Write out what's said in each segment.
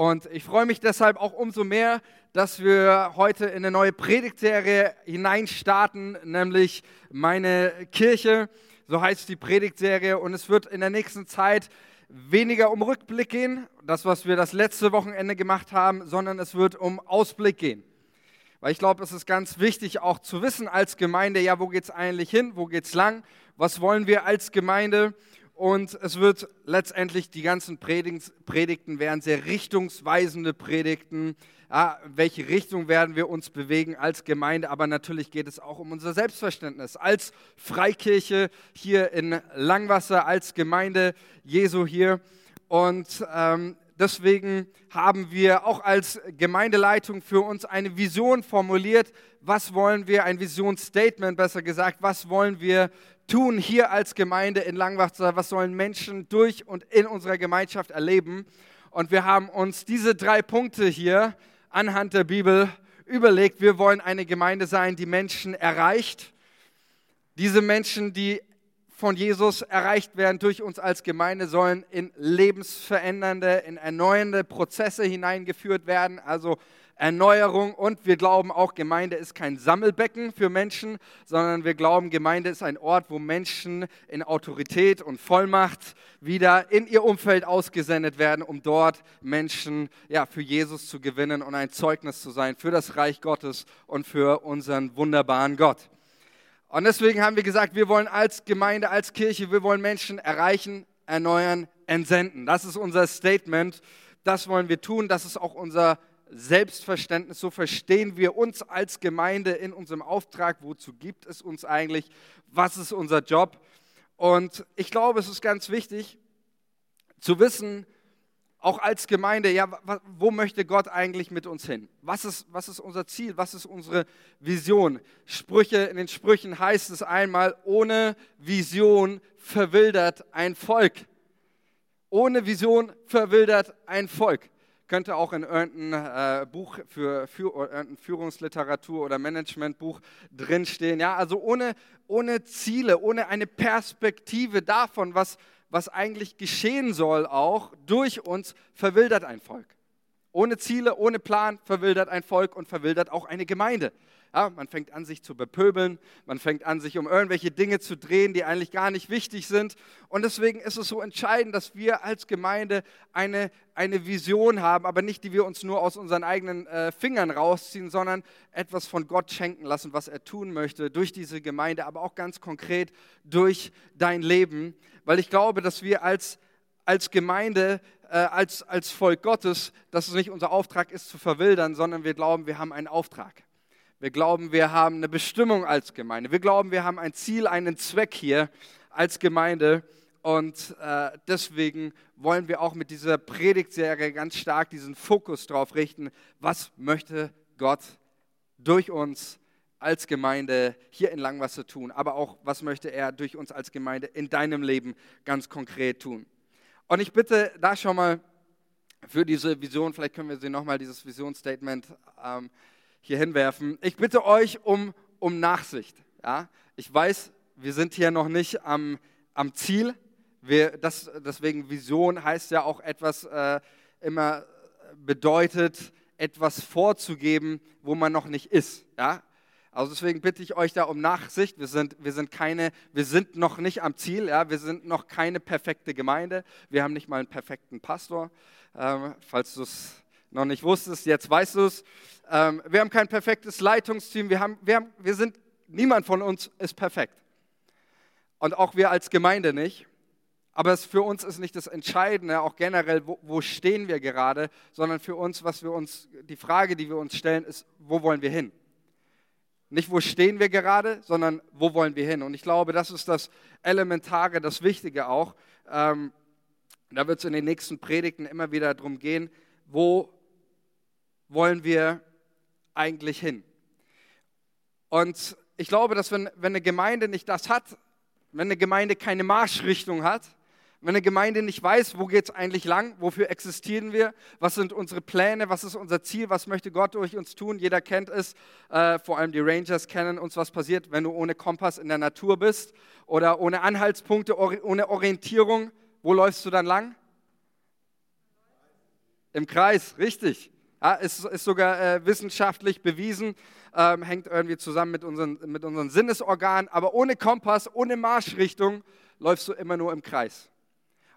Und ich freue mich deshalb auch umso mehr, dass wir heute in eine neue Predigtserie hineinstarten, nämlich meine Kirche. So heißt die Predigtserie. Und es wird in der nächsten Zeit weniger um Rückblick gehen, das, was wir das letzte Wochenende gemacht haben, sondern es wird um Ausblick gehen. Weil ich glaube, es ist ganz wichtig auch zu wissen als Gemeinde, ja, wo geht es eigentlich hin, wo geht es lang, was wollen wir als Gemeinde und es wird letztendlich, die ganzen Predigten werden sehr richtungsweisende Predigten. Ja, welche Richtung werden wir uns bewegen als Gemeinde? Aber natürlich geht es auch um unser Selbstverständnis als Freikirche hier in Langwasser, als Gemeinde Jesu hier. Und ähm, deswegen haben wir auch als Gemeindeleitung für uns eine Vision formuliert. Was wollen wir, ein Visionsstatement besser gesagt, was wollen wir tun hier als Gemeinde in Langwasser? Was sollen Menschen durch und in unserer Gemeinschaft erleben? Und wir haben uns diese drei Punkte hier anhand der Bibel überlegt. Wir wollen eine Gemeinde sein, die Menschen erreicht. Diese Menschen, die von Jesus erreicht werden durch uns als Gemeinde, sollen in lebensverändernde, in erneuernde Prozesse hineingeführt werden. Also Erneuerung und wir glauben auch, Gemeinde ist kein Sammelbecken für Menschen, sondern wir glauben, Gemeinde ist ein Ort, wo Menschen in Autorität und Vollmacht wieder in ihr Umfeld ausgesendet werden, um dort Menschen ja, für Jesus zu gewinnen und ein Zeugnis zu sein für das Reich Gottes und für unseren wunderbaren Gott. Und deswegen haben wir gesagt, wir wollen als Gemeinde, als Kirche, wir wollen Menschen erreichen, erneuern, entsenden. Das ist unser Statement. Das wollen wir tun. Das ist auch unser Selbstverständnis, so verstehen wir uns als Gemeinde in unserem Auftrag. Wozu gibt es uns eigentlich? Was ist unser Job? Und ich glaube, es ist ganz wichtig zu wissen, auch als Gemeinde, ja, wo möchte Gott eigentlich mit uns hin? Was ist, was ist unser Ziel? Was ist unsere Vision? Sprüche, in den Sprüchen heißt es einmal, ohne Vision verwildert ein Volk. Ohne Vision verwildert ein Volk könnte auch in irgendeinem äh, Buch für, für irgendein Führungsliteratur oder Managementbuch drinstehen. Ja, also ohne, ohne Ziele, ohne eine Perspektive davon, was, was eigentlich geschehen soll, auch durch uns, verwildert ein Volk. Ohne Ziele, ohne Plan verwildert ein Volk und verwildert auch eine Gemeinde. Ja, man fängt an, sich zu bepöbeln, man fängt an, sich um irgendwelche Dinge zu drehen, die eigentlich gar nicht wichtig sind. Und deswegen ist es so entscheidend, dass wir als Gemeinde eine, eine Vision haben, aber nicht, die wir uns nur aus unseren eigenen äh, Fingern rausziehen, sondern etwas von Gott schenken lassen, was er tun möchte durch diese Gemeinde, aber auch ganz konkret durch dein Leben. Weil ich glaube, dass wir als, als Gemeinde äh, als, als Volk Gottes, dass es nicht unser Auftrag ist zu verwildern, sondern wir glauben, wir haben einen Auftrag. Wir glauben, wir haben eine Bestimmung als Gemeinde. Wir glauben, wir haben ein Ziel, einen Zweck hier als Gemeinde. Und äh, deswegen wollen wir auch mit dieser Predigtserie ganz stark diesen Fokus darauf richten, was möchte Gott durch uns als Gemeinde hier in Langwasser tun, aber auch, was möchte er durch uns als Gemeinde in deinem Leben ganz konkret tun. Und ich bitte da schon mal für diese Vision, vielleicht können wir sie nochmal, dieses Visionsstatement ähm, hier hinwerfen. Ich bitte euch um, um Nachsicht. Ja? Ich weiß, wir sind hier noch nicht am, am Ziel. Wir, das, deswegen Vision heißt ja auch etwas äh, immer bedeutet, etwas vorzugeben, wo man noch nicht ist. Ja? Also deswegen bitte ich euch da um Nachsicht. Wir sind, wir sind keine, wir sind noch nicht am Ziel. Ja? Wir sind noch keine perfekte Gemeinde. Wir haben nicht mal einen perfekten Pastor. Ähm, falls du es noch nicht wusstest, jetzt weißt du es. Ähm, wir haben kein perfektes Leitungsteam. Wir, haben, wir, haben, wir sind, niemand von uns ist perfekt. Und auch wir als Gemeinde nicht. Aber es für uns ist nicht das Entscheidende, auch generell, wo, wo, stehen wir gerade, sondern für uns, was wir uns, die Frage, die wir uns stellen, ist, wo wollen wir hin? Nicht, wo stehen wir gerade, sondern wo wollen wir hin? Und ich glaube, das ist das Elementare, das Wichtige auch. Ähm, da wird es in den nächsten Predigten immer wieder darum gehen, wo wollen wir eigentlich hin? Und ich glaube, dass wenn, wenn eine Gemeinde nicht das hat, wenn eine Gemeinde keine Marschrichtung hat, wenn eine Gemeinde nicht weiß, wo geht es eigentlich lang, wofür existieren wir, was sind unsere Pläne, was ist unser Ziel, was möchte Gott durch uns tun. Jeder kennt es, äh, vor allem die Rangers kennen uns, was passiert, wenn du ohne Kompass in der Natur bist oder ohne Anhaltspunkte, ohne Orientierung. Wo läufst du dann lang? Im Kreis, richtig. Ja, ist, ist sogar äh, wissenschaftlich bewiesen, ähm, hängt irgendwie zusammen mit unseren, mit unseren Sinnesorganen, aber ohne Kompass, ohne Marschrichtung läufst du immer nur im Kreis.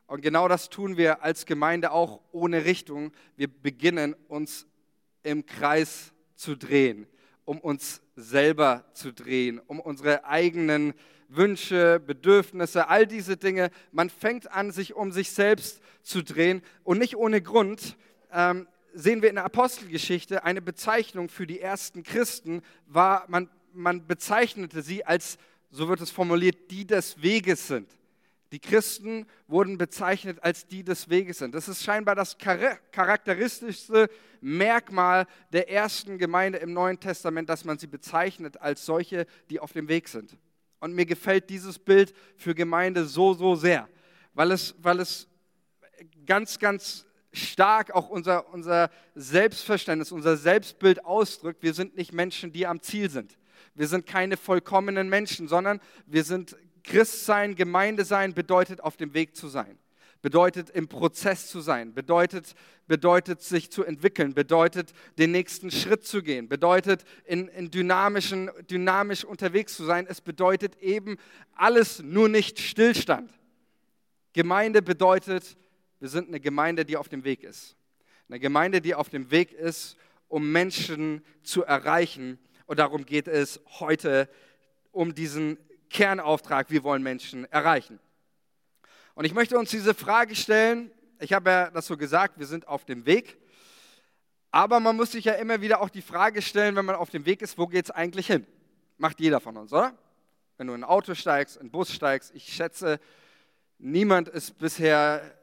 Und genau das tun wir als Gemeinde auch ohne Richtung. Wir beginnen uns im Kreis zu drehen, um uns selber zu drehen, um unsere eigenen Wünsche, Bedürfnisse, all diese Dinge. Man fängt an, sich um sich selbst zu drehen. Und nicht ohne Grund ähm, sehen wir in der Apostelgeschichte eine Bezeichnung für die ersten Christen, war, man, man bezeichnete sie als, so wird es formuliert, die des Weges sind. Die Christen wurden bezeichnet als die des Weges sind. Das ist scheinbar das charakteristischste Merkmal der ersten Gemeinde im Neuen Testament, dass man sie bezeichnet als solche, die auf dem Weg sind. Und mir gefällt dieses Bild für Gemeinde so, so sehr, weil es, weil es ganz, ganz stark auch unser, unser Selbstverständnis, unser Selbstbild ausdrückt. Wir sind nicht Menschen, die am Ziel sind. Wir sind keine vollkommenen Menschen, sondern wir sind Christsein, Gemeinde sein, bedeutet auf dem Weg zu sein, bedeutet im Prozess zu sein, bedeutet, bedeutet sich zu entwickeln, bedeutet den nächsten Schritt zu gehen, bedeutet in, in dynamischen, dynamisch unterwegs zu sein. Es bedeutet eben alles, nur nicht Stillstand. Gemeinde bedeutet, wir sind eine Gemeinde, die auf dem Weg ist. Eine Gemeinde, die auf dem Weg ist, um Menschen zu erreichen. Und darum geht es heute, um diesen Kernauftrag, wir wollen Menschen erreichen. Und ich möchte uns diese Frage stellen. Ich habe ja das so gesagt, wir sind auf dem Weg. Aber man muss sich ja immer wieder auch die Frage stellen, wenn man auf dem Weg ist, wo geht es eigentlich hin? Macht jeder von uns, oder? Wenn du in ein Auto steigst, in einen Bus steigst, ich schätze, niemand ist bisher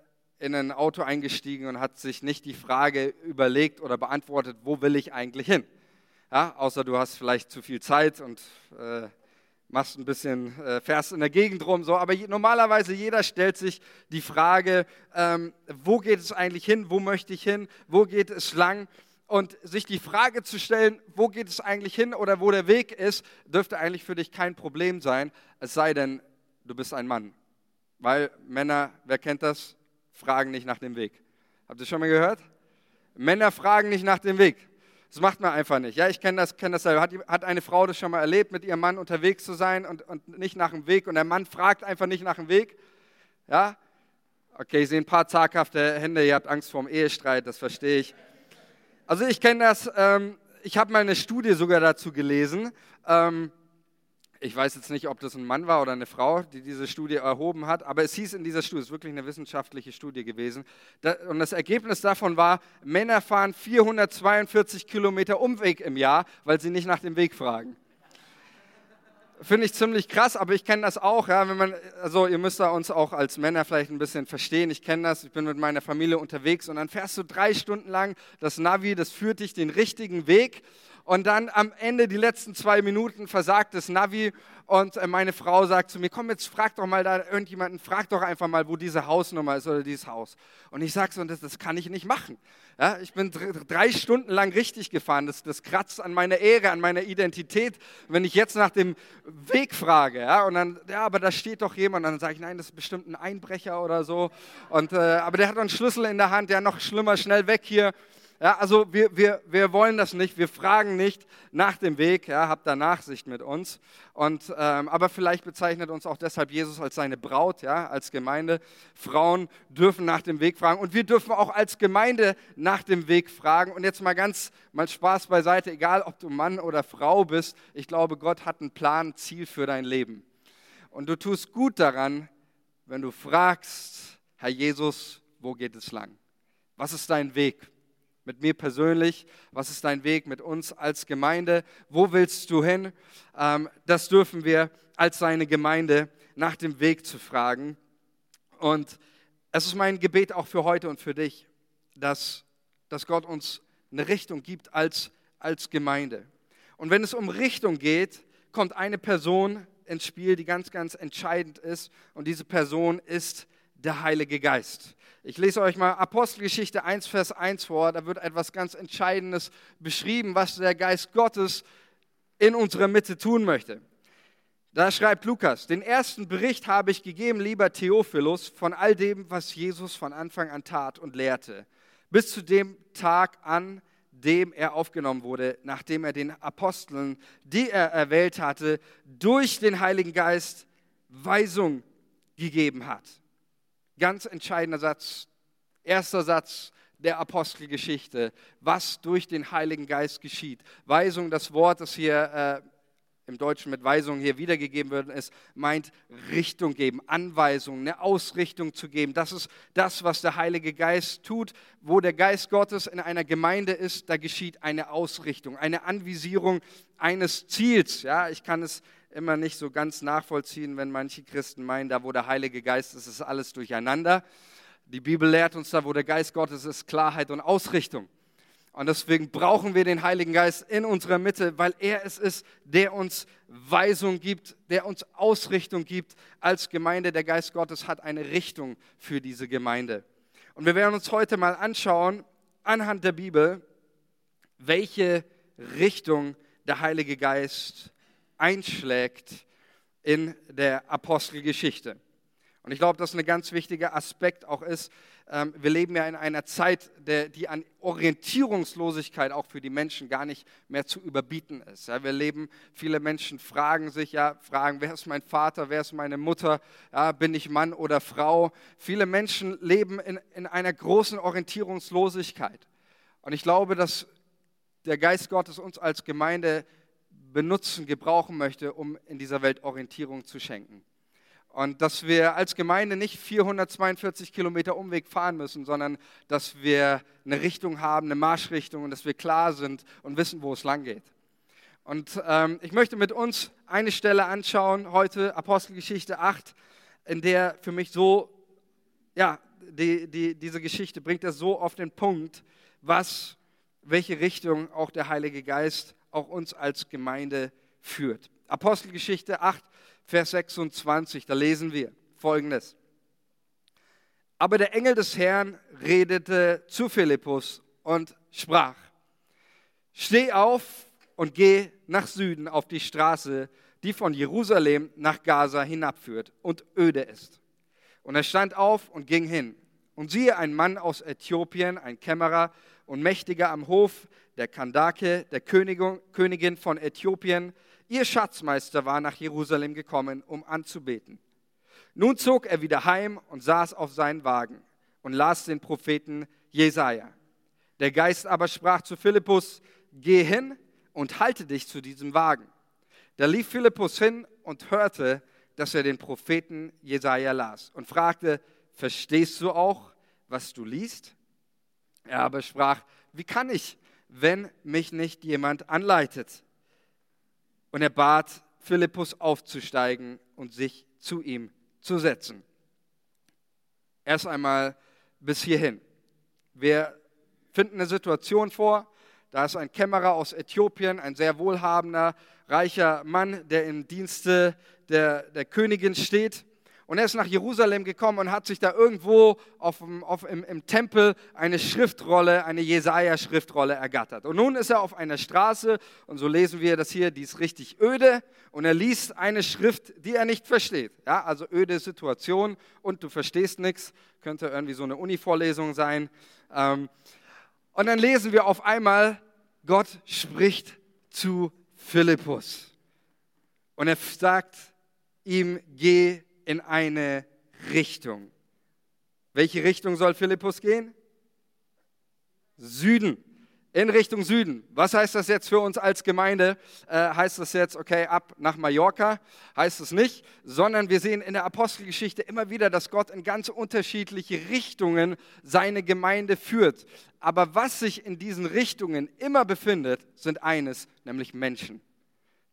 in ein Auto eingestiegen und hat sich nicht die Frage überlegt oder beantwortet, wo will ich eigentlich hin? Ja, außer du hast vielleicht zu viel Zeit und äh, machst ein bisschen, äh, fährst in der Gegend rum, so. Aber je, normalerweise jeder stellt sich die Frage, ähm, wo geht es eigentlich hin? Wo möchte ich hin? Wo geht es lang? Und sich die Frage zu stellen, wo geht es eigentlich hin oder wo der Weg ist, dürfte eigentlich für dich kein Problem sein, es sei denn, du bist ein Mann. Weil Männer, wer kennt das? Fragen nicht nach dem Weg. Habt ihr schon mal gehört? Männer fragen nicht nach dem Weg. Das macht man einfach nicht. Ja, ich kenne das, kenn das selber. Hat, hat, eine Frau das schon mal erlebt, mit ihrem Mann unterwegs zu sein und, und nicht nach dem Weg und der Mann fragt einfach nicht nach dem Weg? Ja? Okay, ich sehe ein paar zaghafte Hände, ihr habt Angst vor dem Ehestreit, das verstehe ich. Also ich kenne das, ähm, ich habe mal eine Studie sogar dazu gelesen. Ähm, ich weiß jetzt nicht, ob das ein Mann war oder eine Frau, die diese Studie erhoben hat, aber es hieß in dieser Studie, es ist wirklich eine wissenschaftliche Studie gewesen, und das Ergebnis davon war, Männer fahren 442 Kilometer Umweg im Jahr, weil sie nicht nach dem Weg fragen. Finde ich ziemlich krass, aber ich kenne das auch, ja, wenn man, also ihr müsst da uns auch als Männer vielleicht ein bisschen verstehen, ich kenne das, ich bin mit meiner Familie unterwegs und dann fährst du drei Stunden lang das Navi, das führt dich den richtigen Weg und dann am Ende, die letzten zwei Minuten, versagt das Navi und äh, meine Frau sagt zu mir, komm jetzt, frag doch mal da irgendjemanden, frag doch einfach mal, wo diese Hausnummer ist oder dieses Haus. Und ich sage so, das, das kann ich nicht machen. Ja, ich bin drei Stunden lang richtig gefahren. Das, das kratzt an meiner Ehre, an meiner Identität, wenn ich jetzt nach dem Weg frage. Ja, und dann, ja, aber da steht doch jemand. Dann sage ich, nein, das ist bestimmt ein Einbrecher oder so. Und, äh, aber der hat einen Schlüssel in der Hand, ja, noch schlimmer, schnell weg hier. Ja, also wir, wir, wir wollen das nicht, wir fragen nicht nach dem Weg, ja, habt da Nachsicht mit uns. Und, ähm, aber vielleicht bezeichnet uns auch deshalb Jesus als seine Braut, ja, als Gemeinde. Frauen dürfen nach dem Weg fragen und wir dürfen auch als Gemeinde nach dem Weg fragen. Und jetzt mal ganz, mal Spaß beiseite, egal ob du Mann oder Frau bist, ich glaube, Gott hat einen Plan, Ziel für dein Leben. Und du tust gut daran, wenn du fragst, Herr Jesus, wo geht es lang? Was ist dein Weg? Mit mir persönlich? Was ist dein Weg mit uns als Gemeinde? Wo willst du hin? Ähm, das dürfen wir als seine Gemeinde nach dem Weg zu fragen. Und es ist mein Gebet auch für heute und für dich, dass, dass Gott uns eine Richtung gibt als, als Gemeinde. Und wenn es um Richtung geht, kommt eine Person ins Spiel, die ganz, ganz entscheidend ist. Und diese Person ist der Heilige Geist. Ich lese euch mal Apostelgeschichte 1, Vers 1 vor. Da wird etwas ganz Entscheidendes beschrieben, was der Geist Gottes in unserer Mitte tun möchte. Da schreibt Lukas, den ersten Bericht habe ich gegeben, lieber Theophilus, von all dem, was Jesus von Anfang an tat und lehrte, bis zu dem Tag an, dem er aufgenommen wurde, nachdem er den Aposteln, die er erwählt hatte, durch den Heiligen Geist Weisung gegeben hat. Ganz entscheidender Satz, erster Satz der Apostelgeschichte, was durch den Heiligen Geist geschieht. Weisung, das Wort, das hier äh, im Deutschen mit Weisung hier wiedergegeben wird, ist, meint Richtung geben, Anweisung, eine Ausrichtung zu geben. Das ist das, was der Heilige Geist tut. Wo der Geist Gottes in einer Gemeinde ist, da geschieht eine Ausrichtung, eine Anvisierung eines Ziels. Ja, ich kann es immer nicht so ganz nachvollziehen, wenn manche Christen meinen, da wo der Heilige Geist ist, ist alles durcheinander. Die Bibel lehrt uns da, wo der Geist Gottes ist, Klarheit und Ausrichtung. Und deswegen brauchen wir den Heiligen Geist in unserer Mitte, weil er es ist, der uns Weisung gibt, der uns Ausrichtung gibt als Gemeinde. Der Geist Gottes hat eine Richtung für diese Gemeinde. Und wir werden uns heute mal anschauen, anhand der Bibel, welche Richtung der Heilige Geist einschlägt in der Apostelgeschichte. Und ich glaube, dass ein ganz wichtiger Aspekt auch ist, ähm, wir leben ja in einer Zeit, die an Orientierungslosigkeit auch für die Menschen gar nicht mehr zu überbieten ist. wir leben, viele Menschen fragen sich ja, fragen, wer ist mein Vater, wer ist meine Mutter, bin ich Mann oder Frau. Viele Menschen leben in, in einer großen Orientierungslosigkeit. Und ich glaube, dass der Geist Gottes uns als Gemeinde benutzen, gebrauchen möchte, um in dieser Welt Orientierung zu schenken. Und dass wir als Gemeinde nicht 442 Kilometer Umweg fahren müssen, sondern dass wir eine Richtung haben, eine Marschrichtung und dass wir klar sind und wissen, wo es lang geht. Und ähm, ich möchte mit uns eine Stelle anschauen, heute Apostelgeschichte 8, in der für mich so, ja, die, die, diese Geschichte bringt das so auf den Punkt, was, welche Richtung auch der Heilige Geist auch uns als Gemeinde führt. Apostelgeschichte 8, Vers 26, da lesen wir folgendes. Aber der Engel des Herrn redete zu Philippus und sprach, steh auf und geh nach Süden auf die Straße, die von Jerusalem nach Gaza hinabführt und öde ist. Und er stand auf und ging hin. Und siehe, ein Mann aus Äthiopien, ein Kämmerer und Mächtiger am Hof der Kandake, der Königin von Äthiopien, Ihr Schatzmeister war nach Jerusalem gekommen, um anzubeten. Nun zog er wieder heim und saß auf seinen Wagen und las den Propheten Jesaja. Der Geist aber sprach zu Philippus: Geh hin und halte dich zu diesem Wagen. Da lief Philippus hin und hörte, dass er den Propheten Jesaja las und fragte: Verstehst du auch, was du liest? Er aber sprach: Wie kann ich, wenn mich nicht jemand anleitet? Und er bat Philippus aufzusteigen und sich zu ihm zu setzen. Erst einmal bis hierhin. Wir finden eine Situation vor, da ist ein Kämmerer aus Äthiopien, ein sehr wohlhabender, reicher Mann, der im Dienste der, der Königin steht. Und er ist nach Jerusalem gekommen und hat sich da irgendwo auf, auf, im, im, Tempel eine Schriftrolle, eine Jesaja-Schriftrolle ergattert. Und nun ist er auf einer Straße und so lesen wir das hier, die ist richtig öde und er liest eine Schrift, die er nicht versteht. Ja, also öde Situation und du verstehst nichts, könnte irgendwie so eine Uni-Vorlesung sein. Ähm, und dann lesen wir auf einmal, Gott spricht zu Philippus. Und er sagt ihm, geh in eine Richtung. Welche Richtung soll Philippus gehen? Süden. In Richtung Süden. Was heißt das jetzt für uns als Gemeinde? Äh, heißt das jetzt, okay, ab nach Mallorca? Heißt es nicht, sondern wir sehen in der Apostelgeschichte immer wieder, dass Gott in ganz unterschiedliche Richtungen seine Gemeinde führt. Aber was sich in diesen Richtungen immer befindet, sind eines, nämlich Menschen.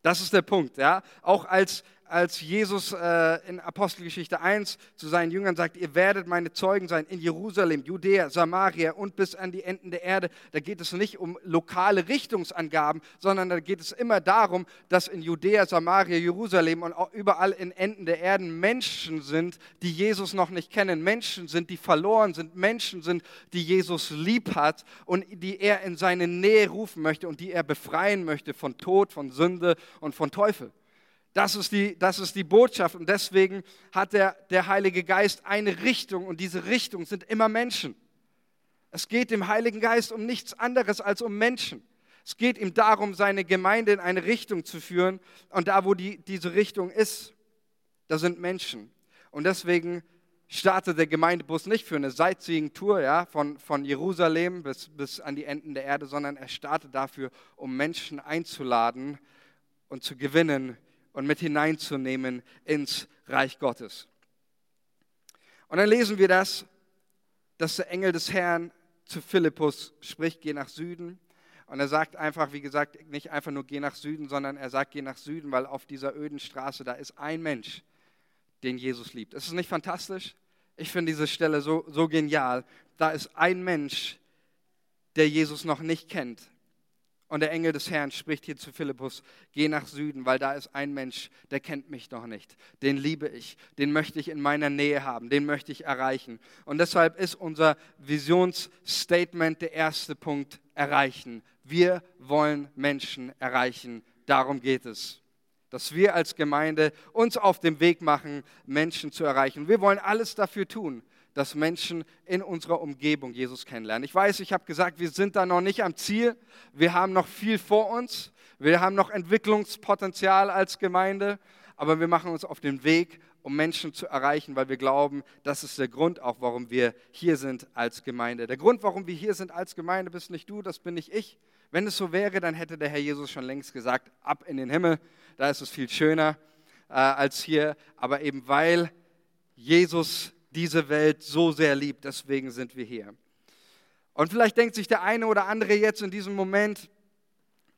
Das ist der Punkt. Ja? Auch als als Jesus äh, in Apostelgeschichte 1 zu seinen Jüngern sagt, ihr werdet meine Zeugen sein in Jerusalem, Judäa, Samaria und bis an die Enden der Erde, da geht es nicht um lokale Richtungsangaben, sondern da geht es immer darum, dass in Judäa, Samaria, Jerusalem und auch überall in Enden der Erden Menschen sind, die Jesus noch nicht kennen, Menschen sind, die verloren sind, Menschen sind, die Jesus lieb hat und die er in seine Nähe rufen möchte und die er befreien möchte von Tod, von Sünde und von Teufel. Das ist die, das ist die Botschaft und deswegen hat der, der Heilige Geist eine Richtung und diese Richtung sind immer Menschen. Es geht dem Heiligen Geist um nichts anderes als um Menschen. Es geht ihm darum, seine Gemeinde in eine Richtung zu führen. Und da, wo die, diese Richtung ist, da sind Menschen. Und deswegen startet der Gemeindebus nicht für eine Sightseeing-Tour ja, von, von Jerusalem bis, bis an die Enden der Erde, sondern er startet dafür, um Menschen einzuladen und zu gewinnen und mit hineinzunehmen ins Reich Gottes. Und dann lesen wir das, dass der Engel des Herrn zu Philippus spricht, geh nach Süden. Und er sagt einfach, wie gesagt, nicht einfach nur geh nach Süden, sondern er sagt, geh nach Süden, weil auf dieser öden Straße, da ist ein Mensch, den Jesus liebt. Ist es nicht fantastisch? Ich finde diese Stelle so, so genial. Da ist ein Mensch, der Jesus noch nicht kennt. Und der Engel des Herrn spricht hier zu Philippus, geh nach Süden, weil da ist ein Mensch, der kennt mich noch nicht. Den liebe ich, den möchte ich in meiner Nähe haben, den möchte ich erreichen. Und deshalb ist unser Visionsstatement der erste Punkt, erreichen. Wir wollen Menschen erreichen, darum geht es dass wir als Gemeinde uns auf den Weg machen, Menschen zu erreichen. Wir wollen alles dafür tun, dass Menschen in unserer Umgebung Jesus kennenlernen. Ich weiß, ich habe gesagt, wir sind da noch nicht am Ziel. Wir haben noch viel vor uns. Wir haben noch Entwicklungspotenzial als Gemeinde. Aber wir machen uns auf den Weg, um Menschen zu erreichen, weil wir glauben, das ist der Grund auch, warum wir hier sind als Gemeinde. Der Grund, warum wir hier sind als Gemeinde, bist nicht du, das bin nicht ich. Wenn es so wäre, dann hätte der Herr Jesus schon längst gesagt, ab in den Himmel da ist es viel schöner äh, als hier. Aber eben weil Jesus diese Welt so sehr liebt, deswegen sind wir hier. Und vielleicht denkt sich der eine oder andere jetzt in diesem Moment,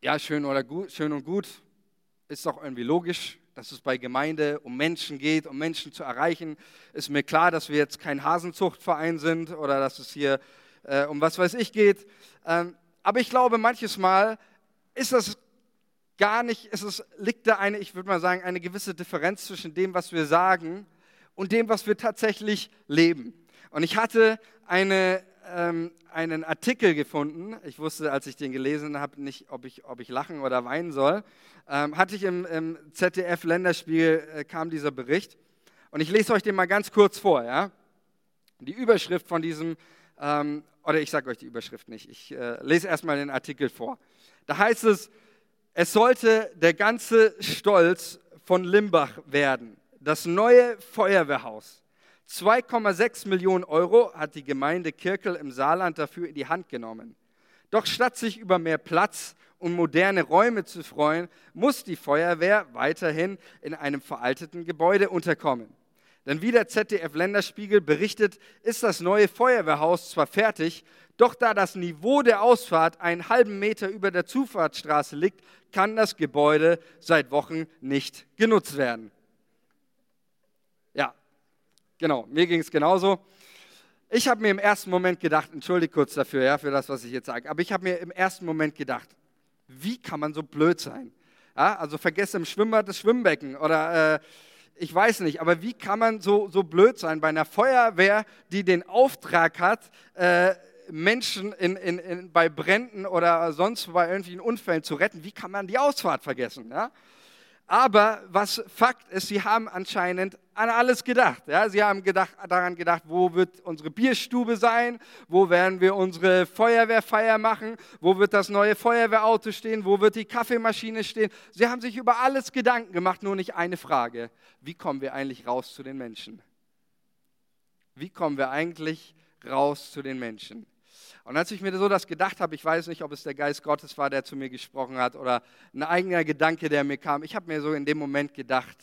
ja, schön oder gut, schön und gut, ist doch irgendwie logisch, dass es bei Gemeinde um Menschen geht, um Menschen zu erreichen. Ist mir klar, dass wir jetzt kein Hasenzuchtverein sind oder dass es hier äh, um was weiß ich geht. Ähm, aber ich glaube, manches Mal ist das gar nicht, es ist, liegt da eine, ich würde mal sagen, eine gewisse Differenz zwischen dem, was wir sagen und dem, was wir tatsächlich leben. Und ich hatte eine, ähm, einen Artikel gefunden, ich wusste, als ich den gelesen habe, nicht, ob ich, ob ich lachen oder weinen soll, ähm, hatte ich im, im ZDF-Länderspiel, äh, kam dieser Bericht. Und ich lese euch den mal ganz kurz vor. Ja? Die Überschrift von diesem, ähm, oder ich sage euch die Überschrift nicht, ich äh, lese erstmal den Artikel vor. Da heißt es, es sollte der ganze Stolz von Limbach werden. Das neue Feuerwehrhaus. 2,6 Millionen Euro hat die Gemeinde Kirkel im Saarland dafür in die Hand genommen. Doch statt sich über mehr Platz und moderne Räume zu freuen, muss die Feuerwehr weiterhin in einem veralteten Gebäude unterkommen. Denn wie der ZDF-Länderspiegel berichtet, ist das neue Feuerwehrhaus zwar fertig, doch da das Niveau der Ausfahrt einen halben Meter über der Zufahrtsstraße liegt, kann das Gebäude seit Wochen nicht genutzt werden. Genau, mir ging es genauso. Ich habe mir im ersten Moment gedacht, entschuldige kurz dafür, ja, für das, was ich jetzt sage, aber ich habe mir im ersten Moment gedacht, wie kann man so blöd sein? Ja, also vergesse im Schwimmbad das Schwimmbecken oder äh, ich weiß nicht, aber wie kann man so, so blöd sein bei einer Feuerwehr, die den Auftrag hat, äh, Menschen in, in, in, bei Bränden oder sonst bei irgendwelchen Unfällen zu retten. Wie kann man die Ausfahrt vergessen? Ja? Aber was Fakt ist, sie haben anscheinend an alles gedacht. Ja? Sie haben gedacht, daran gedacht, wo wird unsere Bierstube sein, wo werden wir unsere Feuerwehrfeier machen, wo wird das neue Feuerwehrauto stehen, wo wird die Kaffeemaschine stehen. Sie haben sich über alles Gedanken gemacht, nur nicht eine Frage. Wie kommen wir eigentlich raus zu den Menschen? Wie kommen wir eigentlich raus zu den Menschen? Und als ich mir so das gedacht habe, ich weiß nicht, ob es der Geist Gottes war, der zu mir gesprochen hat oder ein eigener Gedanke, der mir kam, ich habe mir so in dem Moment gedacht,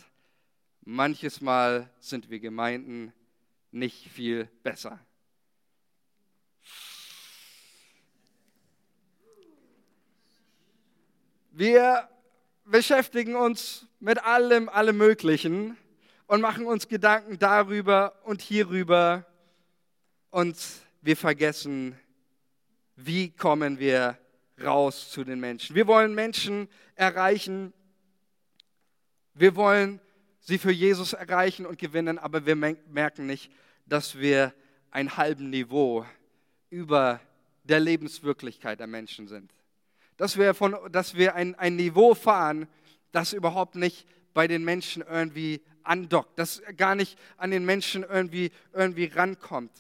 manches Mal sind wir Gemeinden nicht viel besser. Wir beschäftigen uns mit allem, allem Möglichen und machen uns Gedanken darüber und hierüber und wir vergessen wie kommen wir raus zu den Menschen. Wir wollen Menschen erreichen. Wir wollen sie für Jesus erreichen und gewinnen, aber wir merken nicht, dass wir ein halben Niveau über der Lebenswirklichkeit der Menschen sind. Dass wir, von, dass wir ein, ein Niveau fahren, das überhaupt nicht bei den Menschen irgendwie andockt, das gar nicht an den Menschen irgendwie, irgendwie rankommt.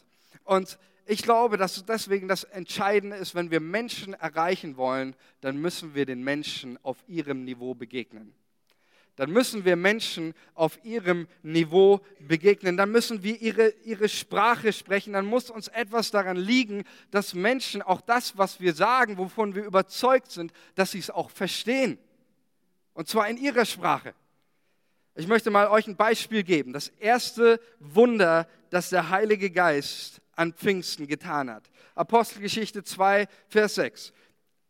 Und ich glaube, dass deswegen das Entscheidende ist, wenn wir Menschen erreichen wollen, dann müssen wir den Menschen auf ihrem Niveau begegnen. Dann müssen wir Menschen auf ihrem Niveau begegnen. Dann müssen wir ihre, ihre Sprache sprechen. Dann muss uns etwas daran liegen, dass Menschen auch das, was wir sagen, wovon wir überzeugt sind, dass sie es auch verstehen. Und zwar in ihrer Sprache. Ich möchte mal euch ein Beispiel geben. Das erste Wunder, das der Heilige Geist an Pfingsten getan hat. Apostelgeschichte 2, Vers 6.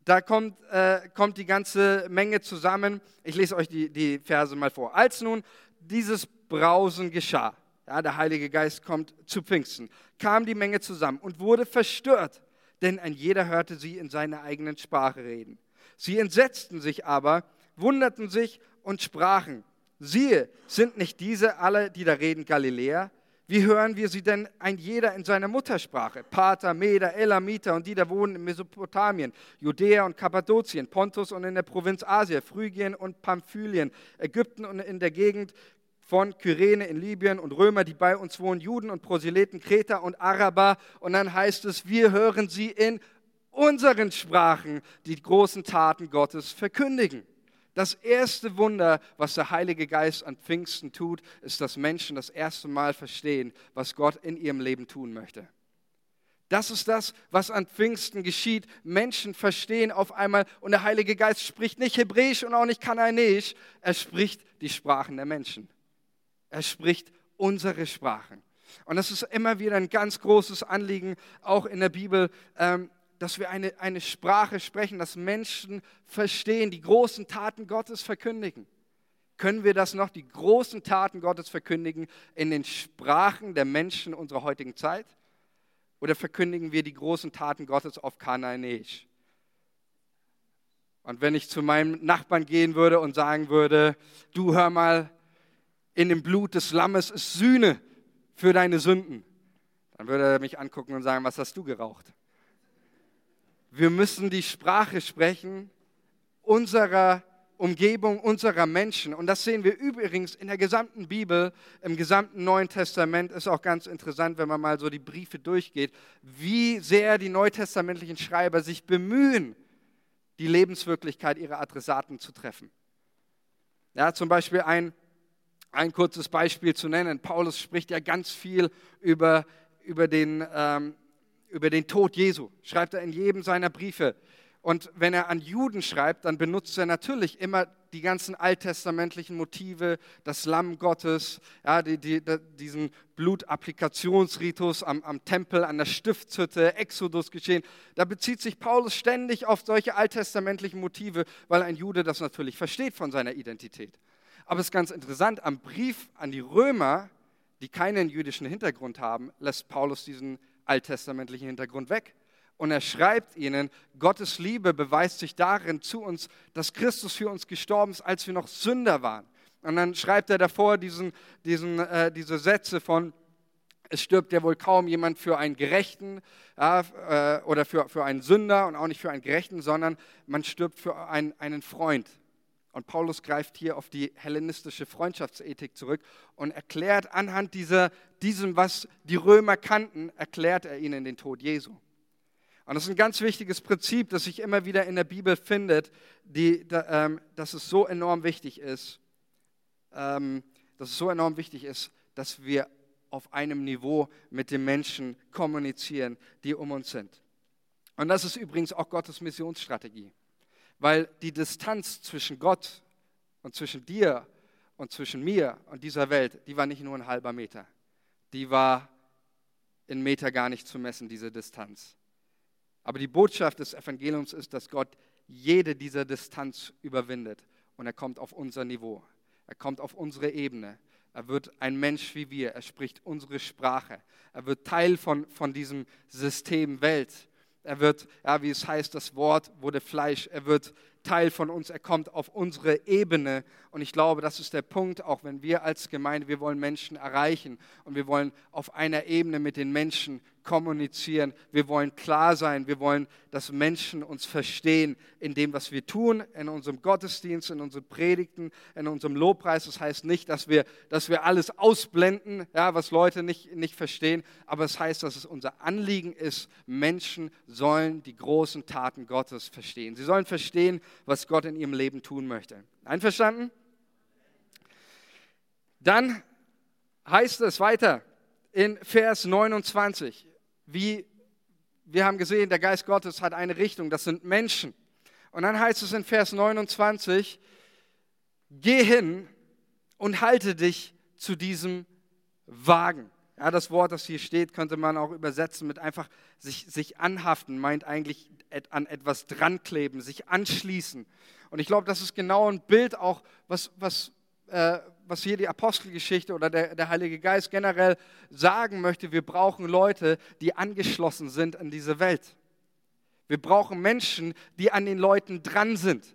Da kommt, äh, kommt die ganze Menge zusammen. Ich lese euch die, die Verse mal vor. Als nun dieses Brausen geschah, ja, der Heilige Geist kommt zu Pfingsten, kam die Menge zusammen und wurde verstört, denn ein jeder hörte sie in seiner eigenen Sprache reden. Sie entsetzten sich aber, wunderten sich und sprachen, siehe, sind nicht diese alle, die da reden, Galiläer? Wie hören wir sie denn ein jeder in seiner Muttersprache? Pater, Meder, Elamiter und die da wohnen in Mesopotamien, Judäa und Kappadokien, Pontus und in der Provinz Asia, Phrygien und Pamphylien, Ägypten und in der Gegend von Kyrene in Libyen und Römer, die bei uns wohnen, Juden und Proselyten, Kreter und Araber. Und dann heißt es, wir hören sie in unseren Sprachen die großen Taten Gottes verkündigen. Das erste Wunder, was der Heilige Geist an Pfingsten tut, ist, dass Menschen das erste Mal verstehen, was Gott in ihrem Leben tun möchte. Das ist das, was an Pfingsten geschieht. Menschen verstehen auf einmal und der Heilige Geist spricht nicht Hebräisch und auch nicht Kanaanäisch. Er spricht die Sprachen der Menschen. Er spricht unsere Sprachen. Und das ist immer wieder ein ganz großes Anliegen, auch in der Bibel, ähm, dass wir eine, eine Sprache sprechen, dass Menschen verstehen, die großen Taten Gottes verkündigen. Können wir das noch, die großen Taten Gottes verkündigen in den Sprachen der Menschen unserer heutigen Zeit? Oder verkündigen wir die großen Taten Gottes auf Kanaanäisch? Und wenn ich zu meinem Nachbarn gehen würde und sagen würde, du hör mal, in dem Blut des Lammes ist Sühne für deine Sünden, dann würde er mich angucken und sagen, was hast du geraucht? Wir müssen die Sprache sprechen unserer Umgebung, unserer Menschen. Und das sehen wir übrigens in der gesamten Bibel, im gesamten Neuen Testament. Ist auch ganz interessant, wenn man mal so die Briefe durchgeht, wie sehr die neutestamentlichen Schreiber sich bemühen, die Lebenswirklichkeit ihrer Adressaten zu treffen. Ja, zum Beispiel ein, ein kurzes Beispiel zu nennen. Paulus spricht ja ganz viel über, über den ähm, über den Tod Jesu, schreibt er in jedem seiner Briefe. Und wenn er an Juden schreibt, dann benutzt er natürlich immer die ganzen alttestamentlichen Motive, das Lamm Gottes, ja, die, die, diesen Blutapplikationsritus am, am Tempel, an der Stiftshütte, Exodus geschehen. Da bezieht sich Paulus ständig auf solche alttestamentlichen Motive, weil ein Jude das natürlich versteht von seiner Identität. Aber es ist ganz interessant, am Brief an die Römer, die keinen jüdischen Hintergrund haben, lässt Paulus diesen alttestamentlichen Hintergrund weg. Und er schreibt ihnen, Gottes Liebe beweist sich darin zu uns, dass Christus für uns gestorben ist, als wir noch Sünder waren. Und dann schreibt er davor diesen, diesen, äh, diese Sätze von, es stirbt ja wohl kaum jemand für einen Gerechten ja, äh, oder für, für einen Sünder und auch nicht für einen Gerechten, sondern man stirbt für einen, einen Freund. Und Paulus greift hier auf die hellenistische Freundschaftsethik zurück und erklärt anhand dieser, diesem, was die Römer kannten, erklärt er ihnen den Tod Jesu. Und das ist ein ganz wichtiges Prinzip, das sich immer wieder in der Bibel findet, die, da, ähm, dass es so enorm wichtig ist, ähm, dass es so enorm wichtig ist, dass wir auf einem Niveau mit den Menschen kommunizieren, die um uns sind. Und das ist übrigens auch Gottes Missionsstrategie. Weil die Distanz zwischen Gott und zwischen dir und zwischen mir und dieser Welt, die war nicht nur ein halber Meter. Die war in Meter gar nicht zu messen, diese Distanz. Aber die Botschaft des Evangeliums ist, dass Gott jede dieser Distanz überwindet und er kommt auf unser Niveau. Er kommt auf unsere Ebene. Er wird ein Mensch wie wir. Er spricht unsere Sprache. Er wird Teil von, von diesem System Welt. Er wird, ja, wie es heißt, das Wort wurde Fleisch. Er wird Teil von uns, er kommt auf unsere Ebene. Und ich glaube, das ist der Punkt, auch wenn wir als Gemeinde, wir wollen Menschen erreichen und wir wollen auf einer Ebene mit den Menschen kommunizieren. Wir wollen klar sein. Wir wollen, dass Menschen uns verstehen in dem, was wir tun, in unserem Gottesdienst, in unseren Predigten, in unserem Lobpreis. Das heißt nicht, dass wir, dass wir alles ausblenden, ja, was Leute nicht, nicht verstehen, aber es heißt, dass es unser Anliegen ist, Menschen sollen die großen Taten Gottes verstehen. Sie sollen verstehen, was Gott in ihrem Leben tun möchte. Einverstanden? Dann heißt es weiter in Vers 29 wie wir haben gesehen, der Geist Gottes hat eine Richtung, das sind Menschen. Und dann heißt es in Vers 29, geh hin und halte dich zu diesem Wagen. Ja, das Wort, das hier steht, könnte man auch übersetzen mit einfach sich, sich anhaften, meint eigentlich an etwas drankleben, sich anschließen. Und ich glaube, das ist genau ein Bild auch, was, was, äh, was hier die Apostelgeschichte oder der, der Heilige Geist generell sagen möchte, wir brauchen Leute, die angeschlossen sind an diese Welt. Wir brauchen Menschen, die an den Leuten dran sind.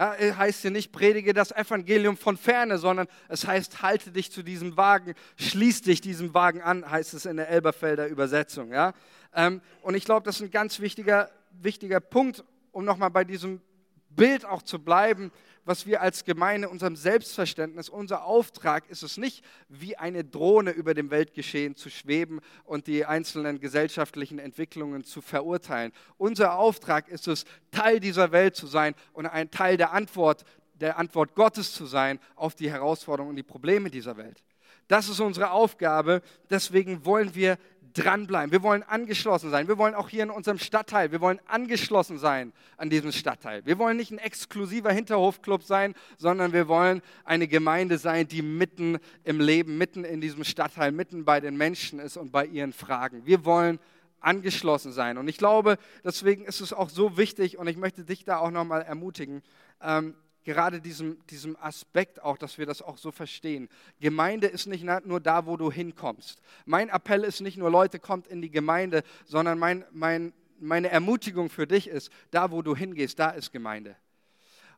Ja, es heißt hier nicht, predige das Evangelium von ferne, sondern es heißt, halte dich zu diesem Wagen, schließ dich diesem Wagen an, heißt es in der Elberfelder Übersetzung. Ja? Ähm, und ich glaube, das ist ein ganz wichtiger, wichtiger Punkt, um nochmal bei diesem Bild auch zu bleiben, was wir als Gemeinde, unserem Selbstverständnis, unser Auftrag ist es nicht, wie eine Drohne über dem Weltgeschehen zu schweben und die einzelnen gesellschaftlichen Entwicklungen zu verurteilen. Unser Auftrag ist es, Teil dieser Welt zu sein und ein Teil der Antwort, der Antwort Gottes zu sein auf die Herausforderungen und die Probleme dieser Welt. Das ist unsere Aufgabe. Deswegen wollen wir dranbleiben. Wir wollen angeschlossen sein. Wir wollen auch hier in unserem Stadtteil, wir wollen angeschlossen sein an diesem Stadtteil. Wir wollen nicht ein exklusiver Hinterhofclub sein, sondern wir wollen eine Gemeinde sein, die mitten im Leben, mitten in diesem Stadtteil, mitten bei den Menschen ist und bei ihren Fragen. Wir wollen angeschlossen sein. Und ich glaube, deswegen ist es auch so wichtig und ich möchte dich da auch nochmal ermutigen, ähm, gerade diesem, diesem Aspekt auch, dass wir das auch so verstehen. Gemeinde ist nicht nur da, wo du hinkommst. Mein Appell ist nicht nur, Leute, kommt in die Gemeinde, sondern mein, mein, meine Ermutigung für dich ist, da, wo du hingehst, da ist Gemeinde.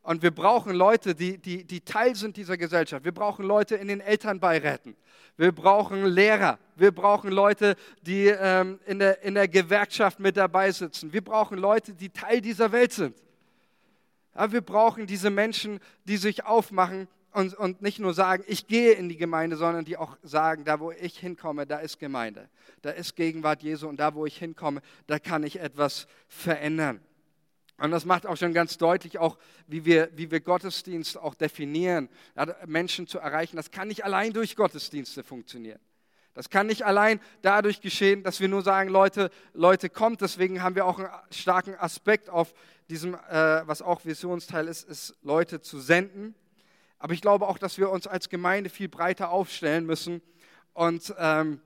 Und wir brauchen Leute, die, die, die Teil sind dieser Gesellschaft. Wir brauchen Leute in den Elternbeiräten. Wir brauchen Lehrer. Wir brauchen Leute, die ähm, in, der, in der Gewerkschaft mit dabei sitzen. Wir brauchen Leute, die Teil dieser Welt sind. Ja, wir brauchen diese Menschen, die sich aufmachen und, und nicht nur sagen, ich gehe in die Gemeinde, sondern die auch sagen, da wo ich hinkomme, da ist Gemeinde. Da ist Gegenwart Jesu und da wo ich hinkomme, da kann ich etwas verändern. Und das macht auch schon ganz deutlich, auch wie wir, wie wir Gottesdienst auch definieren, ja, Menschen zu erreichen. Das kann nicht allein durch Gottesdienste funktionieren. Das kann nicht allein dadurch geschehen, dass wir nur sagen, Leute, Leute kommt. Deswegen haben wir auch einen starken Aspekt auf diesem, äh, was auch Visionsteil ist, ist Leute zu senden. Aber ich glaube auch, dass wir uns als Gemeinde viel breiter aufstellen müssen und, ähm,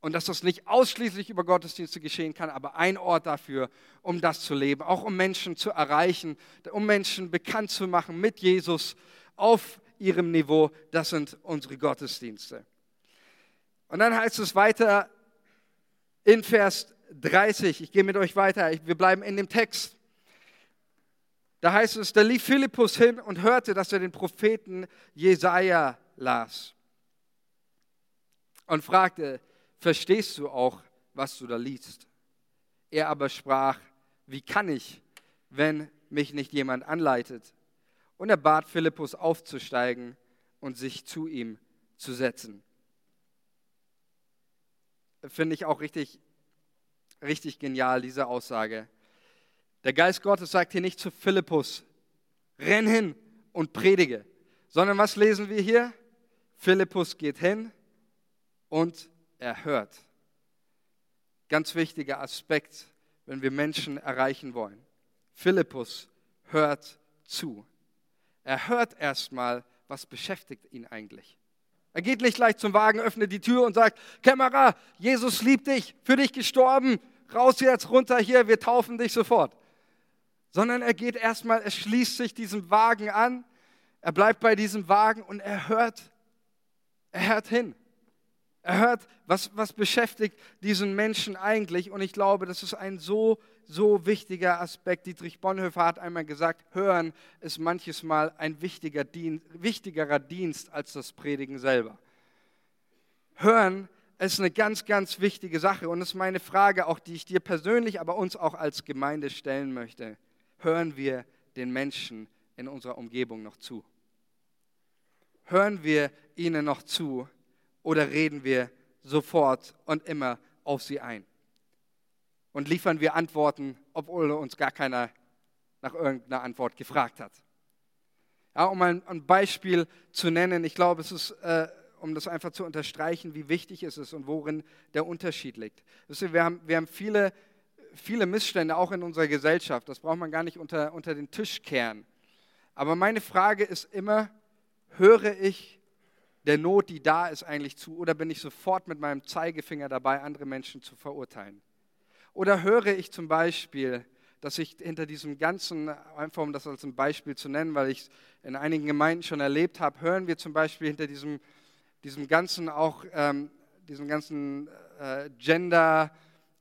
und dass das nicht ausschließlich über Gottesdienste geschehen kann, aber ein Ort dafür, um das zu leben, auch um Menschen zu erreichen, um Menschen bekannt zu machen mit Jesus auf ihrem Niveau. Das sind unsere Gottesdienste. Und dann heißt es weiter in Vers 30, ich gehe mit euch weiter, wir bleiben in dem Text. Da heißt es, da lief Philippus hin und hörte, dass er den Propheten Jesaja las und fragte, verstehst du auch, was du da liest? Er aber sprach, wie kann ich, wenn mich nicht jemand anleitet? Und er bat Philippus aufzusteigen und sich zu ihm zu setzen finde ich auch richtig, richtig genial, diese Aussage. Der Geist Gottes sagt hier nicht zu Philippus, renn hin und predige, sondern was lesen wir hier? Philippus geht hin und er hört. Ganz wichtiger Aspekt, wenn wir Menschen erreichen wollen. Philippus hört zu. Er hört erstmal, was beschäftigt ihn eigentlich. Er geht nicht gleich zum Wagen, öffnet die Tür und sagt, Kämmerer, Jesus liebt dich, für dich gestorben, raus jetzt, runter hier, wir taufen dich sofort. Sondern er geht erstmal, er schließt sich diesem Wagen an, er bleibt bei diesem Wagen und er hört, er hört hin. Er hört, was, was beschäftigt diesen Menschen eigentlich. Und ich glaube, das ist ein so so wichtiger Aspekt. Dietrich Bonhoeffer hat einmal gesagt, Hören ist manches Mal ein wichtiger Dienst, wichtigerer Dienst als das Predigen selber. Hören ist eine ganz, ganz wichtige Sache und ist meine Frage, auch die ich dir persönlich, aber uns auch als Gemeinde stellen möchte. Hören wir den Menschen in unserer Umgebung noch zu? Hören wir ihnen noch zu oder reden wir sofort und immer auf sie ein? Und liefern wir Antworten, obwohl uns gar keiner nach irgendeiner Antwort gefragt hat. Ja, um ein, ein Beispiel zu nennen, ich glaube, es ist, äh, um das einfach zu unterstreichen, wie wichtig es ist und worin der Unterschied liegt. Wir haben, wir haben viele, viele Missstände auch in unserer Gesellschaft, das braucht man gar nicht unter, unter den Tisch kehren. Aber meine Frage ist immer, höre ich der Not, die da ist, eigentlich zu oder bin ich sofort mit meinem Zeigefinger dabei, andere Menschen zu verurteilen? Oder höre ich zum Beispiel, dass ich hinter diesem ganzen, einfach um das als ein Beispiel zu nennen, weil ich es in einigen Gemeinden schon erlebt habe, hören wir zum Beispiel hinter diesem, diesem ganzen auch, ähm, diesem ganzen äh, Gender,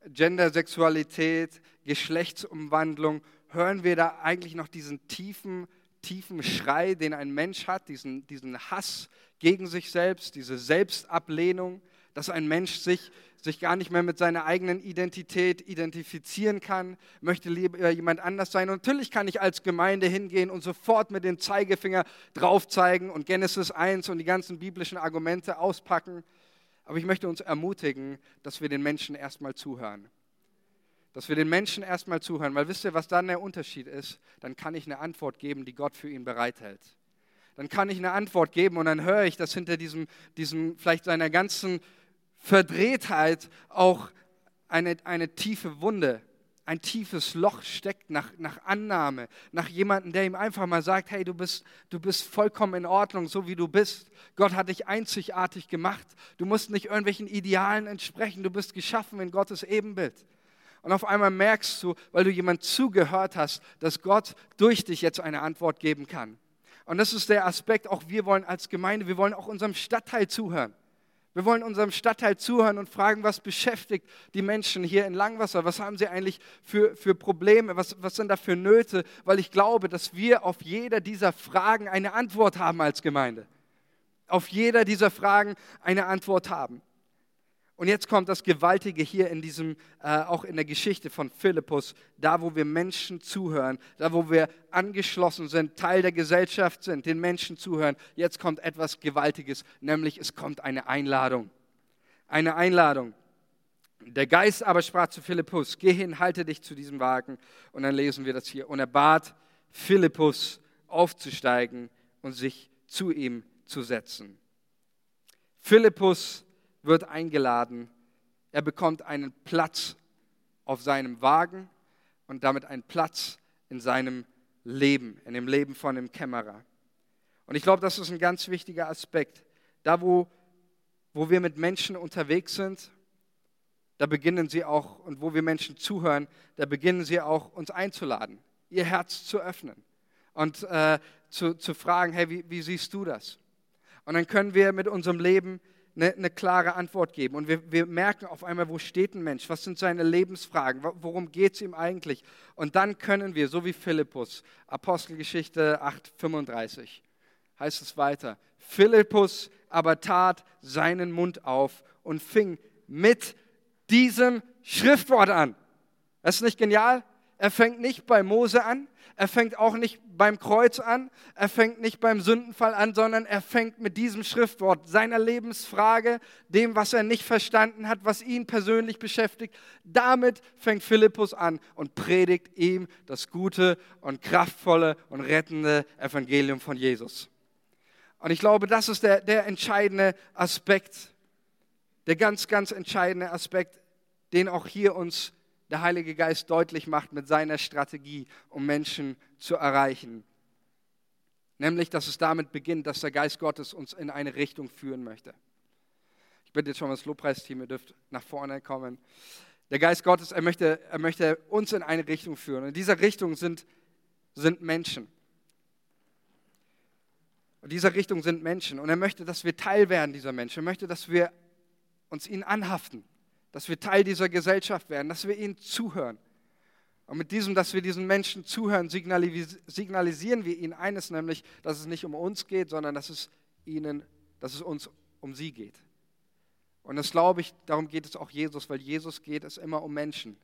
Gendersexualität, Geschlechtsumwandlung, hören wir da eigentlich noch diesen tiefen tiefen Schrei, den ein Mensch hat, diesen, diesen Hass gegen sich selbst, diese Selbstablehnung, dass ein Mensch sich, sich gar nicht mehr mit seiner eigenen Identität identifizieren kann, möchte lieber jemand anders sein. Und natürlich kann ich als Gemeinde hingehen und sofort mit dem Zeigefinger drauf zeigen und Genesis 1 und die ganzen biblischen Argumente auspacken. Aber ich möchte uns ermutigen, dass wir den Menschen erstmal zuhören dass wir den Menschen erstmal zuhören, weil wisst ihr, was dann der Unterschied ist? Dann kann ich eine Antwort geben, die Gott für ihn bereithält. Dann kann ich eine Antwort geben und dann höre ich, dass hinter diesem, diesem vielleicht seiner ganzen Verdrehtheit auch eine, eine tiefe Wunde, ein tiefes Loch steckt nach, nach Annahme, nach jemandem, der ihm einfach mal sagt, hey, du bist, du bist vollkommen in Ordnung, so wie du bist. Gott hat dich einzigartig gemacht. Du musst nicht irgendwelchen Idealen entsprechen. Du bist geschaffen in Gottes Ebenbild. Und auf einmal merkst du, weil du jemand zugehört hast, dass Gott durch dich jetzt eine Antwort geben kann. Und das ist der Aspekt, auch wir wollen als Gemeinde, wir wollen auch unserem Stadtteil zuhören. Wir wollen unserem Stadtteil zuhören und fragen, was beschäftigt die Menschen hier in Langwasser? Was haben sie eigentlich für, für Probleme? Was, was sind da für Nöte? Weil ich glaube, dass wir auf jeder dieser Fragen eine Antwort haben als Gemeinde. Auf jeder dieser Fragen eine Antwort haben. Und jetzt kommt das Gewaltige hier in diesem, äh, auch in der Geschichte von Philippus, da wo wir Menschen zuhören, da wo wir angeschlossen sind, Teil der Gesellschaft sind, den Menschen zuhören. Jetzt kommt etwas Gewaltiges, nämlich es kommt eine Einladung. Eine Einladung. Der Geist aber sprach zu Philippus, geh hin, halte dich zu diesem Wagen. Und dann lesen wir das hier. Und er bat Philippus aufzusteigen und sich zu ihm zu setzen. Philippus wird eingeladen. Er bekommt einen Platz auf seinem Wagen und damit einen Platz in seinem Leben, in dem Leben von dem Kämmerer. Und ich glaube, das ist ein ganz wichtiger Aspekt. Da, wo, wo wir mit Menschen unterwegs sind, da beginnen sie auch, und wo wir Menschen zuhören, da beginnen sie auch, uns einzuladen, ihr Herz zu öffnen und äh, zu, zu fragen, hey, wie, wie siehst du das? Und dann können wir mit unserem Leben eine, eine klare Antwort geben. Und wir, wir merken auf einmal, wo steht ein Mensch, was sind seine Lebensfragen, worum geht es ihm eigentlich. Und dann können wir, so wie Philippus, Apostelgeschichte 8,35, heißt es weiter, Philippus aber tat seinen Mund auf und fing mit diesem Schriftwort an. Das ist nicht genial? Er fängt nicht bei Mose an, er fängt auch nicht beim Kreuz an, er fängt nicht beim Sündenfall an, sondern er fängt mit diesem Schriftwort, seiner Lebensfrage, dem, was er nicht verstanden hat, was ihn persönlich beschäftigt. Damit fängt Philippus an und predigt ihm das gute und kraftvolle und rettende Evangelium von Jesus. Und ich glaube, das ist der, der entscheidende Aspekt, der ganz, ganz entscheidende Aspekt, den auch hier uns der Heilige Geist deutlich macht mit seiner Strategie, um Menschen zu erreichen. Nämlich, dass es damit beginnt, dass der Geist Gottes uns in eine Richtung führen möchte. Ich bitte jetzt schon mal das Lobpreisteam, ihr dürft nach vorne kommen. Der Geist Gottes, er möchte, er möchte uns in eine Richtung führen. In dieser Richtung sind, sind Menschen. Und dieser Richtung sind Menschen. Und er möchte, dass wir Teil werden dieser Menschen. Er möchte, dass wir uns ihnen anhaften dass wir Teil dieser Gesellschaft werden, dass wir ihnen zuhören. Und mit diesem, dass wir diesen Menschen zuhören, signalisieren wir ihnen eines, nämlich, dass es nicht um uns geht, sondern dass es ihnen, dass es uns um sie geht. Und das glaube ich, darum geht es auch Jesus, weil Jesus geht es immer um Menschen.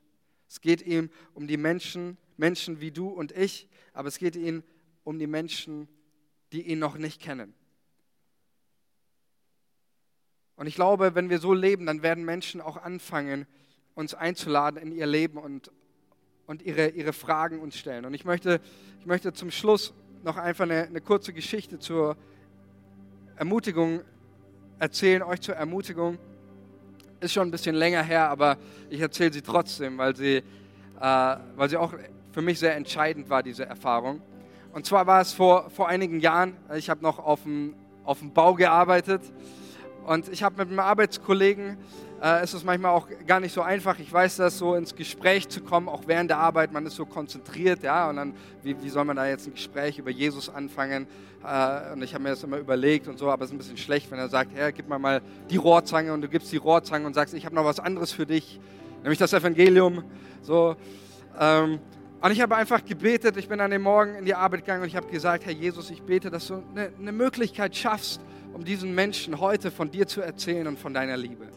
Es geht ihm um die Menschen, Menschen wie du und ich, aber es geht ihm um die Menschen, die ihn noch nicht kennen. Und ich glaube, wenn wir so leben, dann werden Menschen auch anfangen, uns einzuladen in ihr Leben und, und ihre, ihre Fragen uns stellen. Und ich möchte, ich möchte zum Schluss noch einfach eine, eine kurze Geschichte zur Ermutigung erzählen, euch zur Ermutigung. Ist schon ein bisschen länger her, aber ich erzähle sie trotzdem, weil sie, äh, weil sie auch für mich sehr entscheidend war, diese Erfahrung. Und zwar war es vor, vor einigen Jahren, ich habe noch auf dem, auf dem Bau gearbeitet und ich habe mit einem Arbeitskollegen, äh, ist es manchmal auch gar nicht so einfach, ich weiß das, so ins Gespräch zu kommen, auch während der Arbeit, man ist so konzentriert, ja, und dann, wie, wie soll man da jetzt ein Gespräch über Jesus anfangen? Äh, und ich habe mir das immer überlegt und so, aber es ist ein bisschen schlecht, wenn er sagt, Herr, gib mir mal die Rohrzange und du gibst die Rohrzange und sagst, ich habe noch was anderes für dich, nämlich das Evangelium, so. Ähm, und ich habe einfach gebetet, ich bin an dem Morgen in die Arbeit gegangen und ich habe gesagt, Herr Jesus, ich bete, dass du eine, eine Möglichkeit schaffst, um diesen Menschen heute von dir zu erzählen und von deiner Liebe.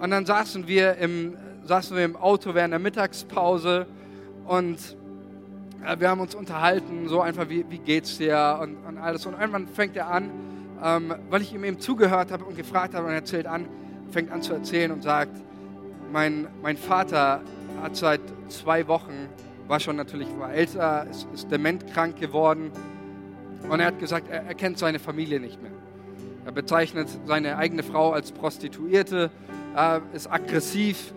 Und dann saßen wir im, saßen wir im Auto während der Mittagspause und äh, wir haben uns unterhalten, so einfach, wie, wie geht's dir und, und alles. Und irgendwann fängt er an, ähm, weil ich ihm eben zugehört habe und gefragt habe und er erzählt an, fängt an zu erzählen und sagt, mein, mein Vater hat seit zwei Wochen war schon natürlich war älter, ist, ist dementkrank geworden. Und er hat gesagt, er, er kennt seine Familie nicht mehr. Er bezeichnet seine eigene Frau als Prostituierte, ist aggressiv,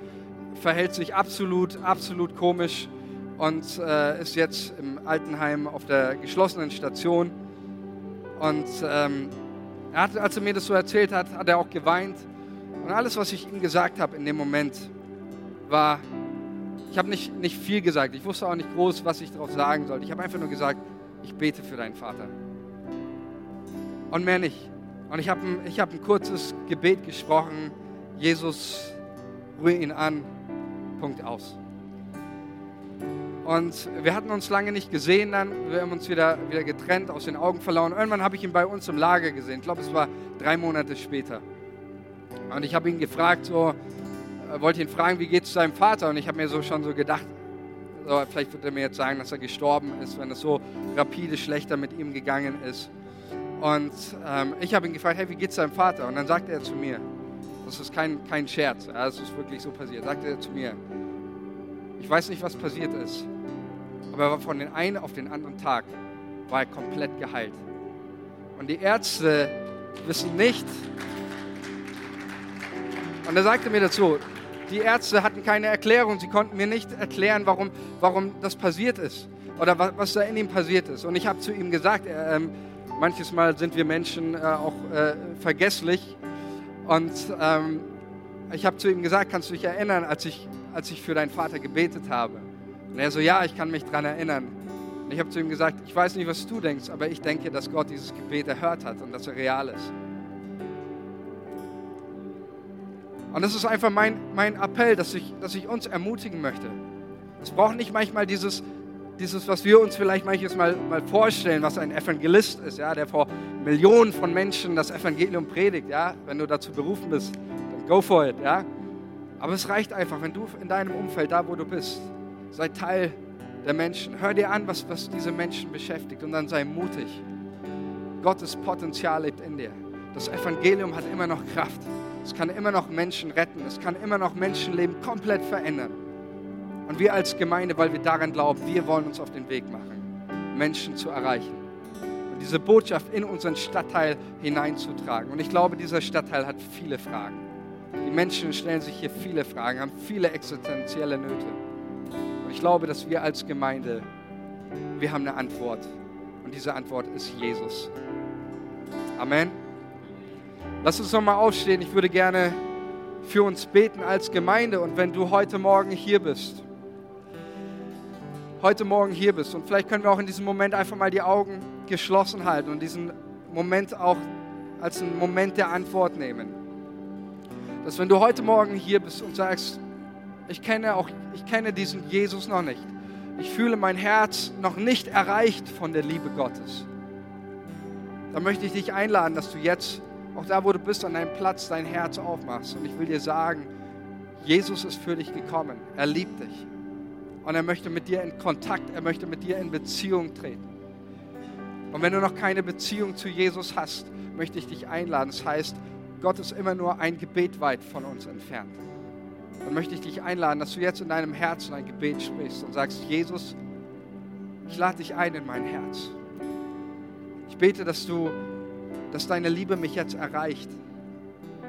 verhält sich absolut, absolut komisch und äh, ist jetzt im Altenheim auf der geschlossenen Station. Und ähm, er hat, als er mir das so erzählt hat, hat er auch geweint. Und alles, was ich ihm gesagt habe in dem Moment, war, ich habe nicht, nicht viel gesagt. Ich wusste auch nicht groß, was ich darauf sagen sollte. Ich habe einfach nur gesagt, ich bete für deinen Vater. Und mehr nicht. Und ich habe ein, hab ein kurzes Gebet gesprochen. Jesus, rühre ihn an. Punkt aus. Und wir hatten uns lange nicht gesehen dann. Wir haben uns wieder, wieder getrennt, aus den Augen verloren. Irgendwann habe ich ihn bei uns im Lager gesehen. Ich glaube, es war drei Monate später. Und ich habe ihn gefragt, so, wollte ihn fragen, wie geht es seinem Vater? Und ich habe mir so schon so gedacht, so, vielleicht wird er mir jetzt sagen, dass er gestorben ist, wenn es so rapide schlechter mit ihm gegangen ist. Und ähm, ich habe ihn gefragt, hey, wie geht es seinem Vater? Und dann sagte er zu mir, das ist kein, kein Scherz, ja, das ist wirklich so passiert, sagte er zu mir, ich weiß nicht, was passiert ist, aber von den einen auf den anderen Tag war er komplett geheilt. Und die Ärzte wissen nicht, und er sagte mir dazu, die Ärzte hatten keine Erklärung. Sie konnten mir nicht erklären, warum, warum das passiert ist oder was, was da in ihm passiert ist. Und ich habe zu ihm gesagt, äh, manches Mal sind wir Menschen äh, auch äh, vergesslich. Und ähm, ich habe zu ihm gesagt, kannst du dich erinnern, als ich, als ich für deinen Vater gebetet habe? Und er so, ja, ich kann mich daran erinnern. Und ich habe zu ihm gesagt, ich weiß nicht, was du denkst, aber ich denke, dass Gott dieses Gebet erhört hat und dass er real ist. Und das ist einfach mein, mein Appell, dass ich, dass ich uns ermutigen möchte. Es braucht nicht manchmal dieses, dieses, was wir uns vielleicht manches Mal, mal vorstellen, was ein Evangelist ist, ja, der vor Millionen von Menschen das Evangelium predigt. Ja. Wenn du dazu berufen bist, dann go for it. Ja. Aber es reicht einfach, wenn du in deinem Umfeld, da wo du bist, sei Teil der Menschen. Hör dir an, was, was diese Menschen beschäftigt und dann sei mutig. Gottes Potenzial lebt in dir. Das Evangelium hat immer noch Kraft. Es kann immer noch Menschen retten. Es kann immer noch Menschenleben komplett verändern. Und wir als Gemeinde, weil wir daran glauben, wir wollen uns auf den Weg machen, Menschen zu erreichen. Und diese Botschaft in unseren Stadtteil hineinzutragen. Und ich glaube, dieser Stadtteil hat viele Fragen. Die Menschen stellen sich hier viele Fragen, haben viele existenzielle Nöte. Und ich glaube, dass wir als Gemeinde, wir haben eine Antwort. Und diese Antwort ist Jesus. Amen. Lass uns nochmal aufstehen. Ich würde gerne für uns beten als Gemeinde. Und wenn du heute Morgen hier bist, heute Morgen hier bist, und vielleicht können wir auch in diesem Moment einfach mal die Augen geschlossen halten und diesen Moment auch als einen Moment der Antwort nehmen. Dass wenn du heute Morgen hier bist und sagst, ich kenne auch, ich kenne diesen Jesus noch nicht. Ich fühle mein Herz noch nicht erreicht von der Liebe Gottes. Dann möchte ich dich einladen, dass du jetzt, auch da, wo du bist, an deinem Platz dein Herz aufmachst. Und ich will dir sagen, Jesus ist für dich gekommen. Er liebt dich. Und er möchte mit dir in Kontakt, er möchte mit dir in Beziehung treten. Und wenn du noch keine Beziehung zu Jesus hast, möchte ich dich einladen. Das heißt, Gott ist immer nur ein Gebet weit von uns entfernt. Dann möchte ich dich einladen, dass du jetzt in deinem Herzen ein Gebet sprichst und sagst, Jesus, ich lade dich ein in mein Herz. Ich bete, dass du, dass deine Liebe mich jetzt erreicht.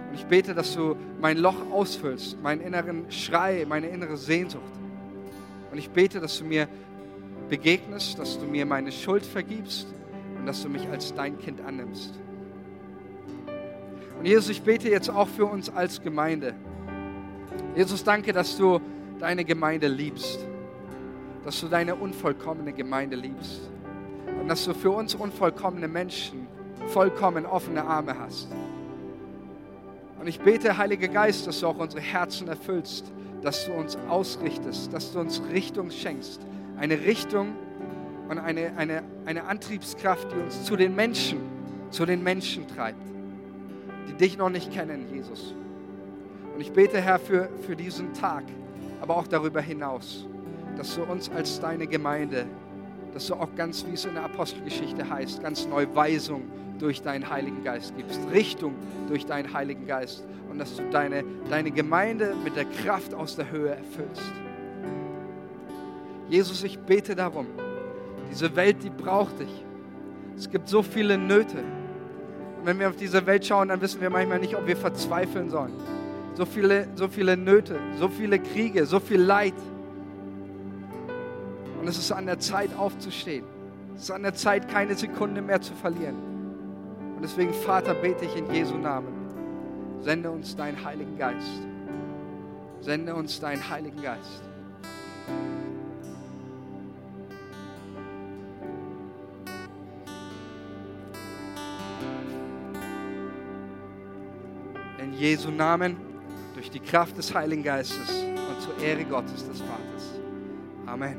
Und ich bete, dass du mein Loch ausfüllst, meinen inneren Schrei, meine innere Sehnsucht. Und ich bete, dass du mir begegnest, dass du mir meine Schuld vergibst und dass du mich als dein Kind annimmst. Und Jesus, ich bete jetzt auch für uns als Gemeinde. Jesus, danke, dass du deine Gemeinde liebst, dass du deine unvollkommene Gemeinde liebst und dass du für uns unvollkommene Menschen vollkommen offene Arme hast. Und ich bete, Heiliger Geist, dass du auch unsere Herzen erfüllst, dass du uns ausrichtest, dass du uns Richtung schenkst. Eine Richtung und eine, eine, eine Antriebskraft, die uns zu den Menschen, zu den Menschen treibt die dich noch nicht kennen, Jesus. Und ich bete, Herr, für, für diesen Tag, aber auch darüber hinaus, dass du uns als deine Gemeinde, dass du auch ganz, wie es in der Apostelgeschichte heißt, ganz neu Weisung durch deinen Heiligen Geist gibst, Richtung durch deinen Heiligen Geist und dass du deine, deine Gemeinde mit der Kraft aus der Höhe erfüllst. Jesus, ich bete darum, diese Welt, die braucht dich. Es gibt so viele Nöte wenn wir auf diese Welt schauen, dann wissen wir manchmal nicht, ob wir verzweifeln sollen. So viele, so viele Nöte, so viele Kriege, so viel Leid. Und es ist an der Zeit aufzustehen. Es ist an der Zeit, keine Sekunde mehr zu verlieren. Und deswegen, Vater, bete ich in Jesu Namen. Sende uns deinen Heiligen Geist. Sende uns deinen Heiligen Geist. Jesu Namen, durch die Kraft des Heiligen Geistes und zur Ehre Gottes des Vaters. Amen.